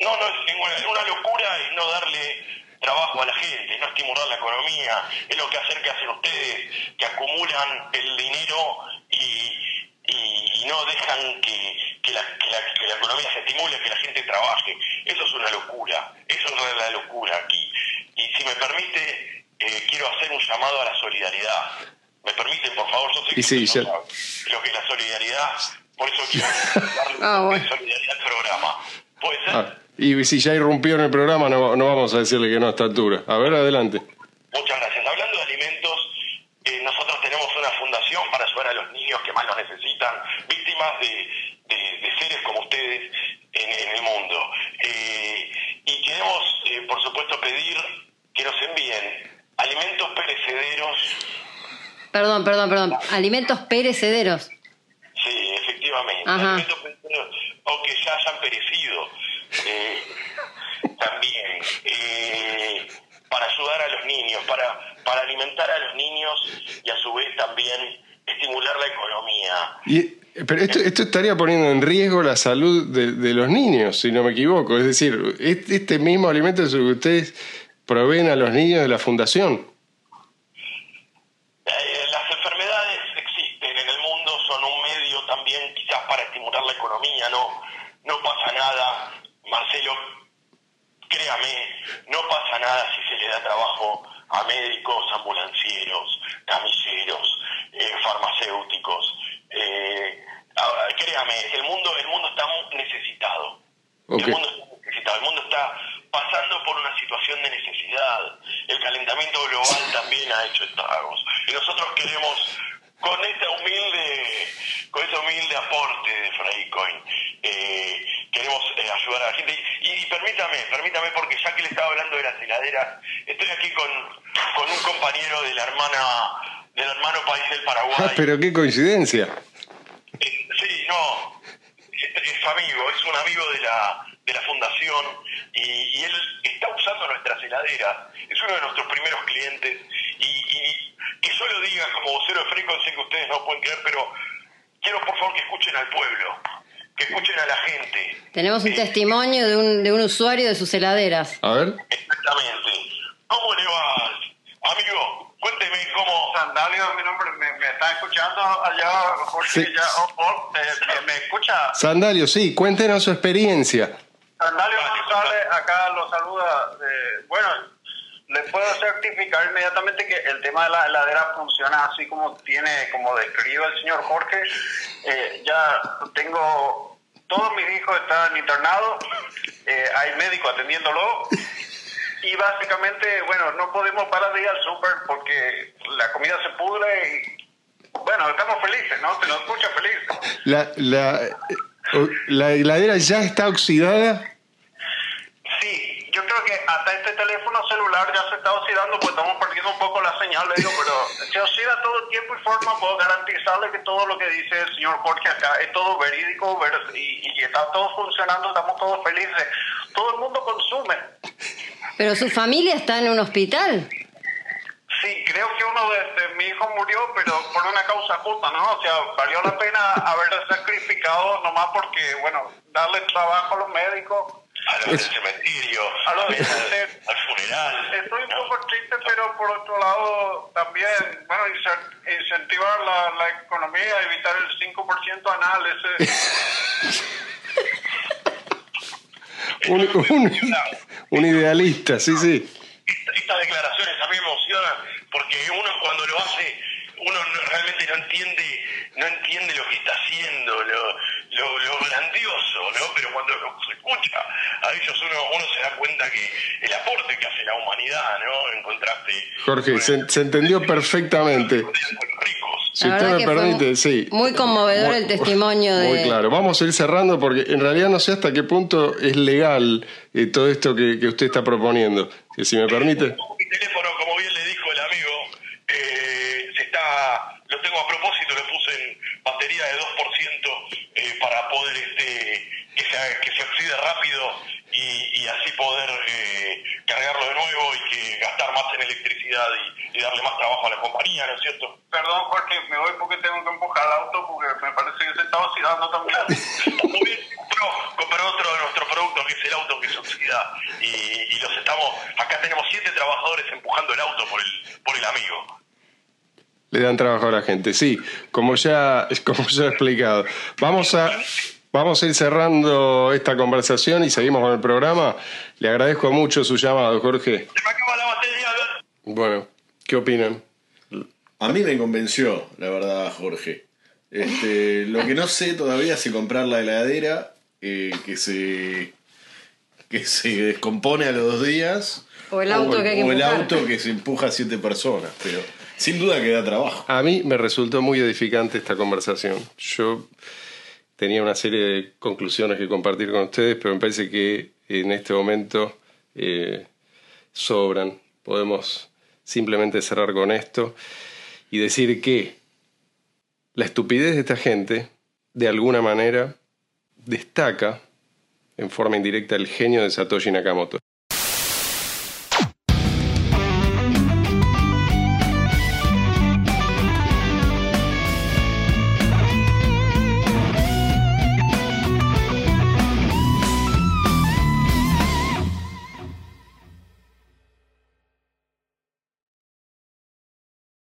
No, no es ninguna, una locura es no darle trabajo a la gente, no estimular la economía, es lo que hacer que hacen ustedes, que acumulan el dinero y, y, no dejan que, que, la, que, la, economía se estimule, que la gente trabaje. Eso es una locura, eso es la locura aquí. Y si me permite, eh, quiero hacer un llamado a la solidaridad. ¿Me permiten, por favor? Yo sé que sí, lo que es la solidaridad, por eso quiero darle ah, solidaridad al programa. ¿Puede ser? Ah, y si ya irrumpió en el programa, no, no vamos a decirle que no a esta altura. A ver, adelante. Muchas gracias. Hablando de alimentos, eh, nosotros tenemos una fundación para ayudar a los niños que más lo necesitan, víctimas de, seres como ustedes en, el mundo. Eh, y queremos, eh, por supuesto, pedir que nos envíen alimentos perecederos. Perdón, perdón, perdón. Alimentos perecederos. Sí, efectivamente. Alimentos perecederos o que ya hayan perecido. también para ayudar a los niños, para, para alimentar a los niños y a su vez también estimular la economía. Y, pero esto, esto estaría poniendo en riesgo la salud de, los niños, si no me equivoco. Es decir, este, mismo alimento es el que ustedes proveen a los niños de la fundación. Eh, las enfermedades existen en el mundo, son un medio también quizás para estimular la economía, no, no pasa nada. Marcelo, créame, no pasa nada si se le da trabajo a médicos, ambulancieros, camilleros, eh, farmacéuticos. Eh, créame, el mundo, el mundo está necesitado. El mundo está necesitado. El mundo está pasando por una situación de necesidad. El calentamiento global también ha hecho estragos. Y nosotros queremos con esta humilde, con este humilde aporte de Freicoin, eh, queremos eh, ayudar a la gente. Y, permítame, permítame, porque ya que le estaba hablando de las heladeras, estoy aquí con, con un compañero de la hermana, del hermano país del Paraguay. Ah, pero qué coincidencia. Eh, sí, no, es, amigo, es un amigo de la, de la fundación y, él está usando nuestras heladeras, es uno de nuestros primeros clientes y que yo lo diga como vocero de Freco, sé que ustedes no pueden creer, pero quiero por favor que escuchen al pueblo, que escuchen a la gente. Tenemos un testimonio de un, de un usuario de sus heladeras. A ver. Exactamente. ¿Cómo le va, amigo? Cuénteme cómo... Sandalio, mi nombre, ¿me, me está escuchando allá, Jorge? Ya, oh, oh, ¿me, escucha? Sandalio, sí, cuéntenos su experiencia. Sandalio González, acá lo saluda. bueno, le puedo certificar inmediatamente que el tema de la heladera funciona así como tiene, como describe el señor Jorge. Eh, ya tengo, todos mis hijos están internados, eh, hay médico atendiéndolo y básicamente, bueno, no podemos parar de ir al súper porque la comida se pudre y, bueno, estamos felices, ¿no? Se nos escucha felices. La, la, eh, la heladera ya está oxidada. Sí, yo creo que hasta este teléfono celular ya se está oxidando, pues estamos perdiendo un poco la señal, le digo, pero se oxida todo el tiempo y forma, puedo garantizarle que todo lo que dice el señor Jorge acá es todo verídico y, y está todo funcionando, estamos todos felices, todo el mundo consume. Pero su familia está en un hospital. Sí, creo que uno de, mi hijo murió, pero por una causa justa, ¿no? O sea, valió la pena haberle sacrificado nomás porque, bueno, darle trabajo a los médicos. A los del cementerio, a los al funeral. Estoy un poco triste, pero por otro lado también, bueno, incentivar la, la economía, evitar el 5% anal, ese... un, un, un idealista, sí, sí. Estas declaraciones a mí me emocionan porque uno cuando lo hace, uno realmente no entiende, no entiende lo que está haciendo, lo, lo, grandioso, ¿no? Pero cuando se escucha a ellos uno, uno se da cuenta que el aporte que hace la humanidad, ¿no? En contraste. Jorge, se, se entendió perfectamente. Si usted me permite, sí. Muy conmovedor el testimonio de. Muy claro. Vamos a ir cerrando porque en realidad no sé hasta qué punto es legal eh, todo esto que, que, usted está proponiendo. Si me permite. Mi teléfono, para poder este, que, se, que se oxide rápido y, y así poder eh, cargarlo de nuevo y que gastar más en electricidad y, y, darle más trabajo a la compañía, ¿no es cierto? Perdón, Jorge, me voy porque tengo que empujar el auto porque me parece que se está oxidando también. Muy bien, compró, otro de nuestros productos que es el auto que se oxida y, y, los estamos, acá tenemos siete trabajadores empujando el auto por el, por el amigo. Le dan trabajo a la gente, sí, como ya, como ya he explicado. Vamos a Vamos a ir cerrando esta conversación y seguimos con el programa. Le agradezco mucho su llamado, Jorge. Bueno, ¿qué opinan? A mí me convenció, la verdad, Jorge. Este, lo que no sé todavía es si comprar la heladera eh, que se que se descompone a los dos días o el auto, que, o el auto que se empuja a siete personas, pero sin duda que da trabajo. A mí me resultó muy edificante esta conversación. Yo tenía una serie de conclusiones que compartir con ustedes, pero me parece que en este momento eh, sobran. Podemos simplemente cerrar con esto y decir que la estupidez de esta gente, de alguna manera, destaca en forma indirecta el genio de Satoshi Nakamoto.